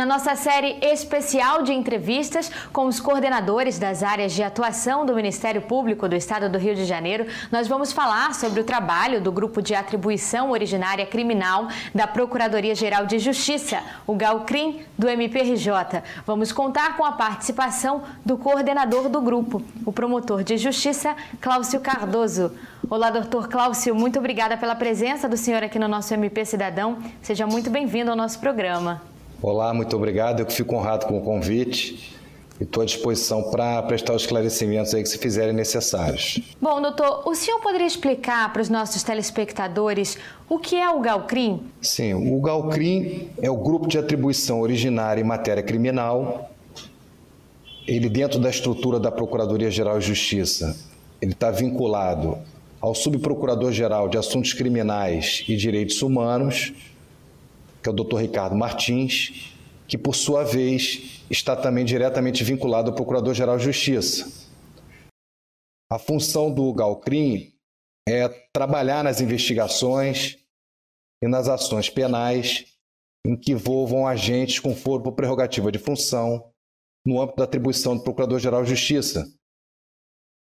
Na nossa série especial de entrevistas com os coordenadores das áreas de atuação do Ministério Público do Estado do Rio de Janeiro, nós vamos falar sobre o trabalho do Grupo de Atribuição Originária Criminal da Procuradoria-Geral de Justiça, o GALCRIM do MPRJ. Vamos contar com a participação do coordenador do grupo, o promotor de Justiça, Cláudio Cardoso. Olá, doutor Cláudio, muito obrigada pela presença do senhor aqui no nosso MP Cidadão. Seja muito bem-vindo ao nosso programa. Olá, muito obrigado. Eu fico honrado com o convite e estou à disposição para prestar os esclarecimentos aí que se fizerem necessários. Bom, doutor, o senhor poderia explicar para os nossos telespectadores o que é o GALCRIM? Sim, o GALCRIM é o Grupo de Atribuição Originária em Matéria Criminal. Ele, dentro da estrutura da Procuradoria-Geral de Justiça, ele está vinculado ao Subprocurador-Geral de Assuntos Criminais e Direitos Humanos, que é o Dr. Ricardo Martins, que por sua vez está também diretamente vinculado ao Procurador-Geral de Justiça. A função do Galcrim é trabalhar nas investigações e nas ações penais em que envolvam agentes com foro por prerrogativa de função no âmbito da atribuição do Procurador-Geral de Justiça.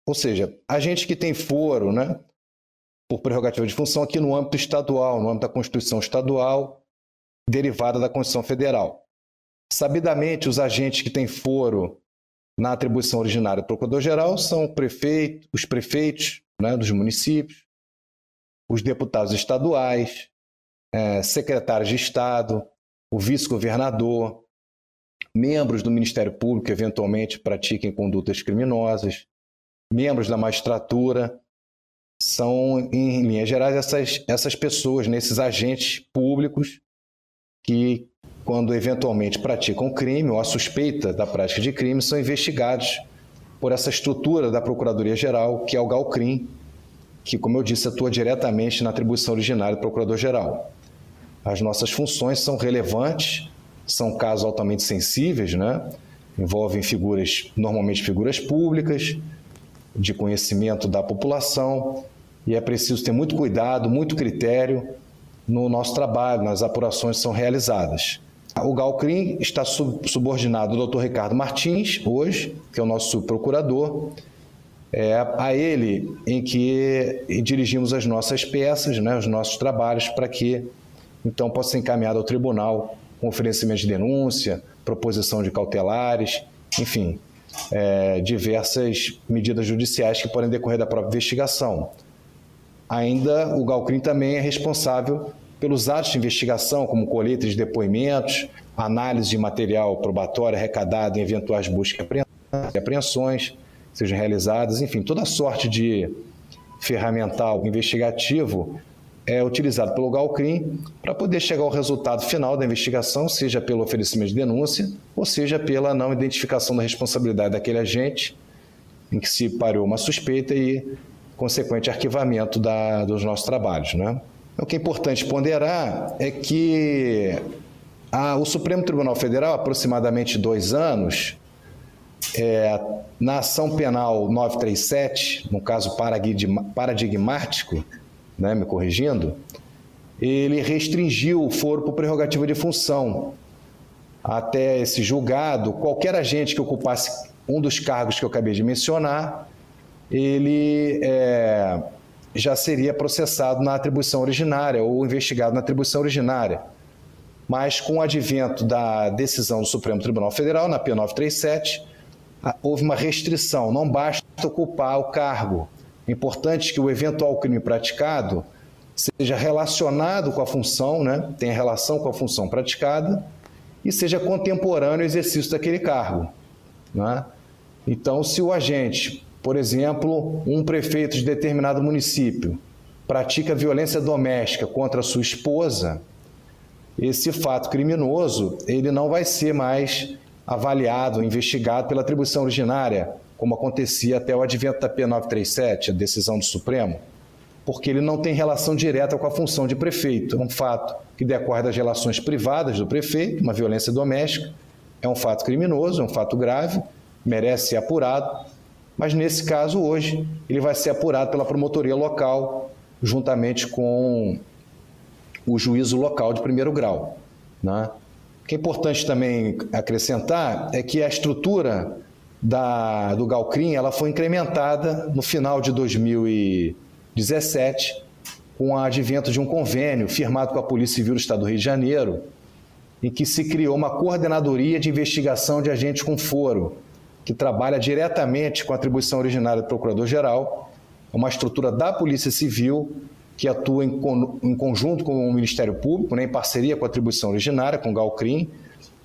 Ou seja, agente que tem foro, né, por prerrogativa de função aqui no âmbito estadual, no âmbito da Constituição Estadual derivada da Constituição Federal. Sabidamente, os agentes que têm foro na atribuição originária do Procurador-Geral são prefeito, os prefeitos né, dos municípios, os deputados estaduais, é, secretários de Estado, o vice-governador, membros do Ministério Público que eventualmente pratiquem condutas criminosas, membros da magistratura, são, em linhas gerais, essas, essas pessoas, nesses agentes públicos que, quando eventualmente praticam crime ou a suspeita da prática de crime, são investigados por essa estrutura da Procuradoria-Geral, que é o GALCRIM, que, como eu disse, atua diretamente na atribuição originária do Procurador-Geral. As nossas funções são relevantes, são casos altamente sensíveis, né? envolvem figuras, normalmente figuras públicas, de conhecimento da população, e é preciso ter muito cuidado, muito critério no nosso trabalho, nas apurações que são realizadas. O Galcrim está subordinado ao Dr. Ricardo Martins, hoje, que é o nosso subprocurador. É a ele em que dirigimos as nossas peças, né, os nossos trabalhos, para que então possa ser encaminhado ao tribunal com oferecimento de denúncia, proposição de cautelares, enfim, é, diversas medidas judiciais que podem decorrer da própria investigação. Ainda o Galcrim também é responsável pelos atos de investigação, como colheita de depoimentos, análise de material probatório arrecadado em eventuais buscas e apreensões sejam realizadas, enfim, toda sorte de ferramental investigativo é utilizado pelo Galcrim para poder chegar ao resultado final da investigação, seja pelo oferecimento de denúncia, ou seja pela não identificação da responsabilidade daquele agente em que se parou uma suspeita e consequente arquivamento da, dos nossos trabalhos. Né? O que é importante ponderar é que a, o Supremo Tribunal Federal, aproximadamente dois anos, é, na ação penal 937, no caso paradigmático, né, me corrigindo, ele restringiu o foro por prerrogativa de função. Até esse julgado, qualquer agente que ocupasse um dos cargos que eu acabei de mencionar ele é, já seria processado na atribuição originária ou investigado na atribuição originária. Mas com o advento da decisão do Supremo Tribunal Federal, na P937, houve uma restrição, não basta ocupar o cargo. É importante que o eventual crime praticado seja relacionado com a função, né, tenha relação com a função praticada e seja contemporâneo ao exercício daquele cargo. Né? Então, se o agente por exemplo, um prefeito de determinado município pratica violência doméstica contra sua esposa, esse fato criminoso ele não vai ser mais avaliado, investigado pela atribuição originária, como acontecia até o advento da P937, a decisão do Supremo, porque ele não tem relação direta com a função de prefeito. É um fato que decorre das relações privadas do prefeito, uma violência doméstica, é um fato criminoso, é um fato grave, merece ser apurado, mas nesse caso, hoje, ele vai ser apurado pela promotoria local, juntamente com o juízo local de primeiro grau. Né? O que é importante também acrescentar é que a estrutura da, do Galcrim ela foi incrementada no final de 2017 com o advento de um convênio firmado com a Polícia Civil do Estado do Rio de Janeiro, em que se criou uma coordenadoria de investigação de agentes com foro, que trabalha diretamente com a atribuição originária do Procurador-Geral, uma estrutura da Polícia Civil que atua em, em conjunto com o Ministério Público, né, em parceria com a atribuição originária, com o Galcrim,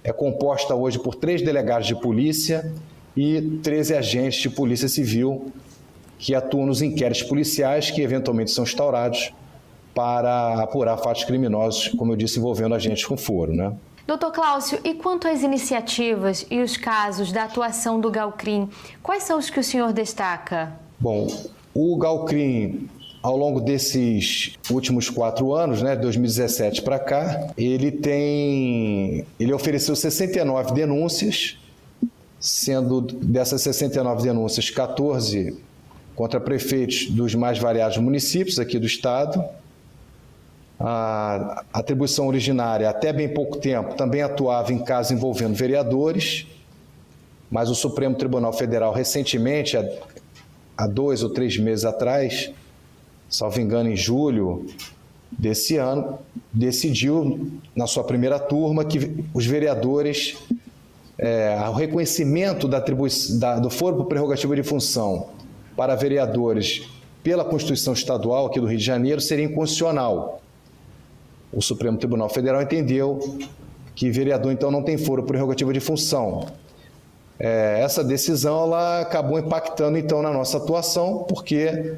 é composta hoje por três delegados de polícia e 13 agentes de polícia civil que atuam nos inquéritos policiais que eventualmente são instaurados para apurar fatos criminosos, como eu disse, envolvendo agentes com foro. Né? Doutor Cláudio, e quanto às iniciativas e os casos da atuação do Galcrim, quais são os que o senhor destaca? Bom, o Galcrim ao longo desses últimos quatro anos, né, 2017 para cá, ele tem, ele ofereceu 69 denúncias, sendo dessas 69 denúncias 14 contra prefeitos dos mais variados municípios aqui do estado. A atribuição originária, até bem pouco tempo, também atuava em casos envolvendo vereadores, mas o Supremo Tribunal Federal recentemente, há dois ou três meses atrás, salvo engano, em julho desse ano, decidiu, na sua primeira turma, que os vereadores, é, o reconhecimento da da, do foro por prerrogativa de função para vereadores pela Constituição Estadual aqui do Rio de Janeiro seria inconstitucional. O Supremo Tribunal Federal entendeu que vereador, então, não tem foro prerrogativa de função. É, essa decisão ela acabou impactando, então, na nossa atuação, porque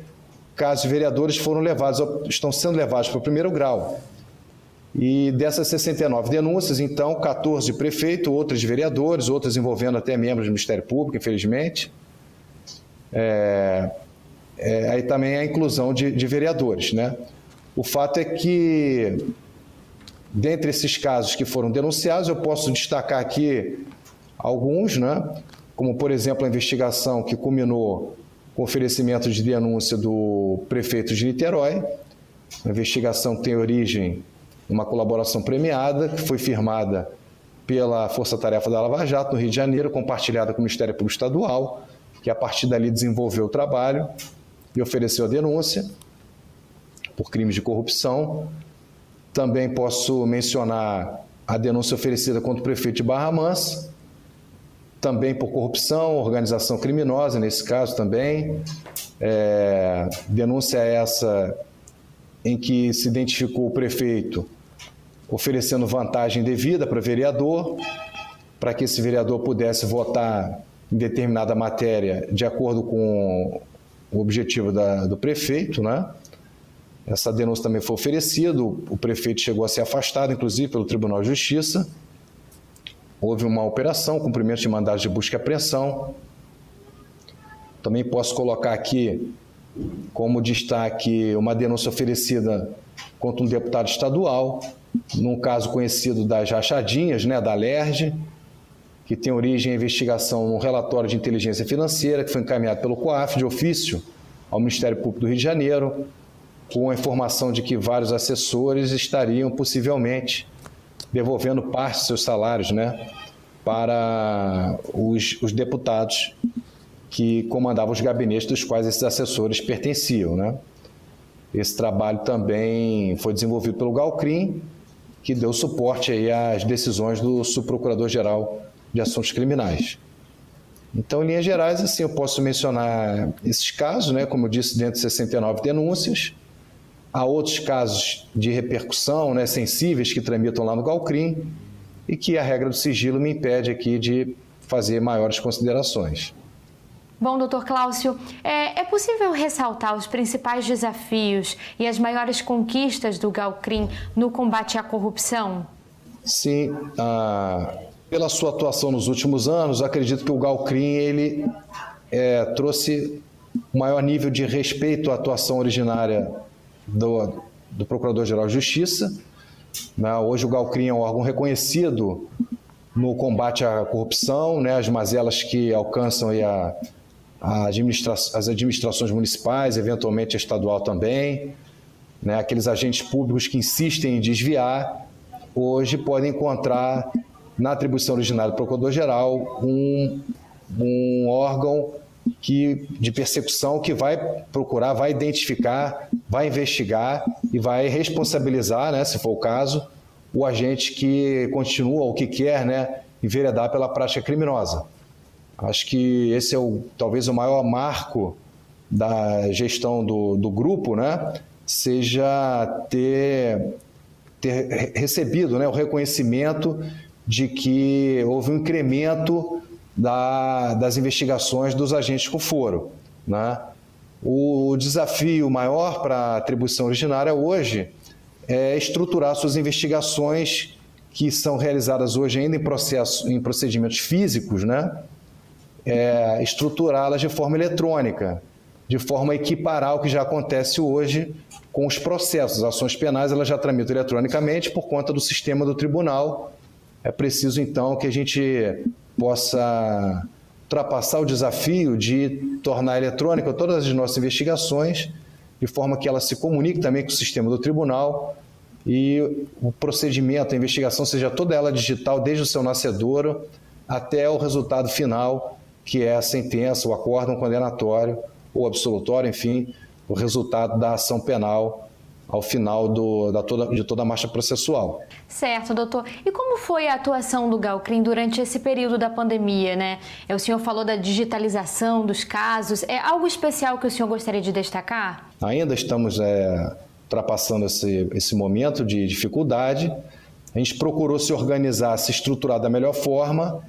casos de vereadores foram levados, estão sendo levados para o primeiro grau. E dessas 69 denúncias, então, 14 de prefeito, outras de vereadores, outras envolvendo até membros do Ministério Público, infelizmente. É, é, aí também a inclusão de, de vereadores. Né? O fato é que, dentre esses casos que foram denunciados, eu posso destacar aqui alguns, né? como, por exemplo, a investigação que culminou com oferecimento de denúncia do prefeito de Niterói. A investigação tem origem numa colaboração premiada, que foi firmada pela Força Tarefa da Lava Jato, no Rio de Janeiro, compartilhada com o Ministério Público Estadual, que a partir dali desenvolveu o trabalho e ofereceu a denúncia por crimes de corrupção. Também posso mencionar a denúncia oferecida contra o prefeito de Barra Mansa, também por corrupção, organização criminosa, nesse caso também. É, denúncia essa em que se identificou o prefeito oferecendo vantagem devida para vereador, para que esse vereador pudesse votar em determinada matéria de acordo com o objetivo da, do prefeito, né? Essa denúncia também foi oferecida, o prefeito chegou a ser afastado, inclusive, pelo Tribunal de Justiça. Houve uma operação, cumprimento de mandados de busca e apreensão. Também posso colocar aqui como destaque uma denúncia oferecida contra um deputado estadual, num caso conhecido das rachadinhas, né, da LERJ, que tem origem em investigação no relatório de inteligência financeira que foi encaminhado pelo COAF de ofício ao Ministério Público do Rio de Janeiro, com a informação de que vários assessores estariam possivelmente devolvendo parte dos seus salários né, para os, os deputados que comandavam os gabinetes dos quais esses assessores pertenciam. Né? Esse trabalho também foi desenvolvido pelo Galcrim, que deu suporte aí às decisões do subprocurador-geral de assuntos criminais. Então, em linhas gerais, assim, eu posso mencionar esses casos, né, como eu disse, dentro de 69 denúncias, Há outros casos de repercussão né, sensíveis que tramitam lá no Galcrim e que a regra do sigilo me impede aqui de fazer maiores considerações. Bom, doutor Cláudio, é, é, possível ressaltar os principais desafios e as maiores conquistas do Galcrim no combate à corrupção? Sim, ah, pela sua atuação nos últimos anos, acredito que o Galcrim ele é, trouxe um maior nível de respeito à atuação originária do, do Procurador-Geral de Justiça. Né? Hoje o Galcrim é um órgão reconhecido no combate à corrupção, né? as mazelas que alcançam a, a administra as administrações municipais, eventualmente a estadual também. Né? Aqueles agentes públicos que insistem em desviar, hoje podem encontrar na atribuição originária do Procurador-Geral, um, um órgão que, de persecução que vai procurar, vai identificar, vai investigar e vai responsabilizar, né, se for o caso, o agente que continua ou que quer né, enveredar pela prática criminosa. Acho que esse é o, talvez o maior marco da gestão do, do grupo, né, seja ter, ter recebido né, o reconhecimento de que houve um incremento da, das investigações dos agentes com foro. Né? O desafio maior para a atribuição originária hoje é estruturar suas investigações que são realizadas hoje ainda em, processo, em procedimentos físicos, né? É, estruturá-las de forma eletrônica, de forma a equiparar o que já acontece hoje com os processos. As ações penais elas já tramitam eletronicamente por conta do sistema do tribunal. É preciso, então, que a gente possa ultrapassar o desafio de tornar eletrônica todas as nossas investigações, de forma que ela se comunique também com o sistema do tribunal e o procedimento, a investigação seja toda ela digital, desde o seu nascedouro até o resultado final, que é a sentença, o acórdão condenatório ou absolutório, enfim, o resultado da ação penal ao final do, da toda, de toda a marcha processual. Certo, doutor. E como foi a atuação do Galcrim durante esse período da pandemia, né? O senhor falou da digitalização dos casos. É algo especial que o senhor gostaria de destacar? Ainda estamos é, ultrapassando esse, esse momento de dificuldade. A gente procurou se organizar, se estruturar da melhor forma.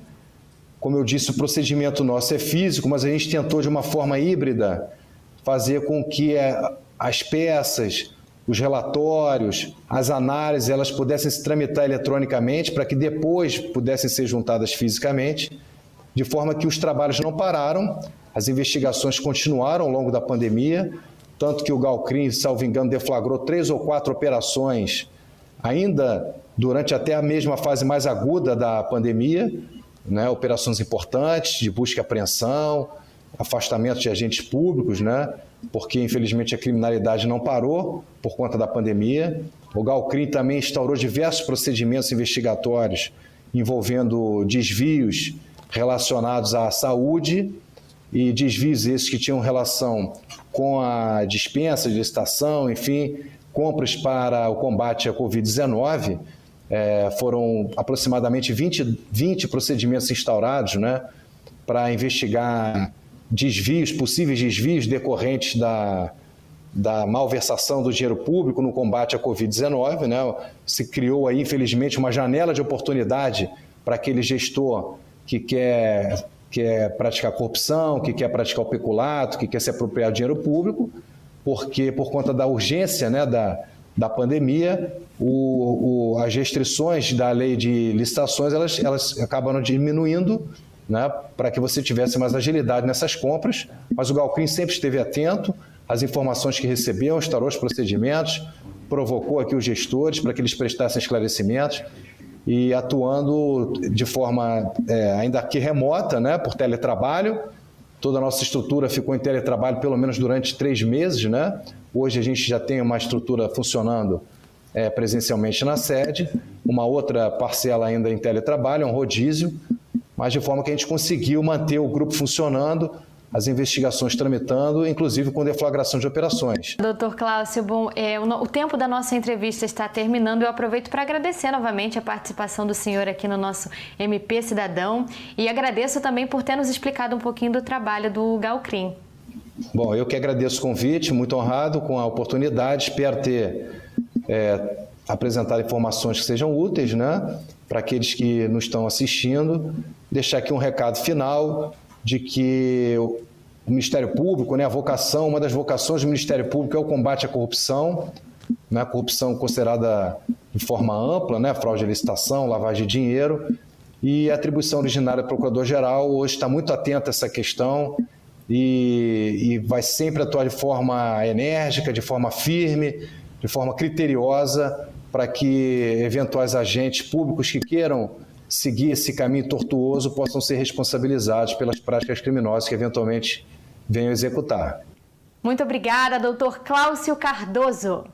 Como eu disse, o procedimento nosso é físico, mas a gente tentou de uma forma híbrida fazer com que é, as peças, os relatórios, as análises, elas pudessem se tramitar eletronicamente para que depois pudessem ser juntadas fisicamente, de forma que os trabalhos não pararam, as investigações continuaram ao longo da pandemia, tanto que o Galcrim, salvo engano, deflagrou três ou quatro operações ainda durante até a mesma fase mais aguda da pandemia, né, operações importantes de busca e apreensão, afastamento de agentes públicos, né, porque infelizmente a criminalidade não parou por conta da pandemia. O Galcrim também instaurou diversos procedimentos investigatórios envolvendo desvios relacionados à saúde e desvios esses que tinham relação com a dispensa de licitação, enfim, compras para o combate à Covid-19. É, foram aproximadamente 20, 20 procedimentos instaurados né, para investigar desvios, possíveis desvios decorrentes da, da malversação do dinheiro público no combate à Covid-19. Né? Se criou aí, infelizmente, uma janela de oportunidade para aquele gestor que quer, quer praticar corrupção, que quer praticar o peculato, que quer se apropriar do dinheiro público, porque por conta da urgência né, da, da pandemia, o, o, as restrições da lei de licitações elas, elas acabaram diminuindo né, para que você tivesse mais agilidade nessas compras, mas o Galcrim sempre esteve atento às informações que recebeu, instaurou os procedimentos, provocou aqui os gestores para que eles prestassem esclarecimentos e atuando de forma é, ainda que remota, né, por teletrabalho. Toda a nossa estrutura ficou em teletrabalho pelo menos durante três meses. Né? Hoje a gente já tem uma estrutura funcionando é, presencialmente na sede, uma outra parcela ainda em teletrabalho, um rodízio, mas de forma que a gente conseguiu manter o grupo funcionando, as investigações tramitando, inclusive com deflagração de operações. Doutor Cláudio, bom, é, o, o, tempo da nossa entrevista está terminando. Eu aproveito para agradecer novamente a participação do senhor aqui no nosso MP Cidadão e agradeço também por ter nos explicado um pouquinho do trabalho do Galcrim. Bom, eu que agradeço o convite, muito honrado com a oportunidade, espero ter é, apresentado informações que sejam úteis, né, para aqueles que nos estão assistindo deixar aqui um recado final de que o Ministério Público, né, a vocação, uma das vocações do Ministério Público é o combate à corrupção, né, corrupção considerada de forma ampla, né, fraude de licitação, lavagem de dinheiro, e a atribuição originária do Procurador-Geral hoje está muito atenta a essa questão e, e vai sempre atuar de forma enérgica, de forma firme, de forma criteriosa, para que eventuais agentes públicos que queiram seguir esse caminho tortuoso possam ser responsabilizados pelas práticas criminosas que eventualmente venham executar. Muito obrigada, doutor Cláudio Cardoso.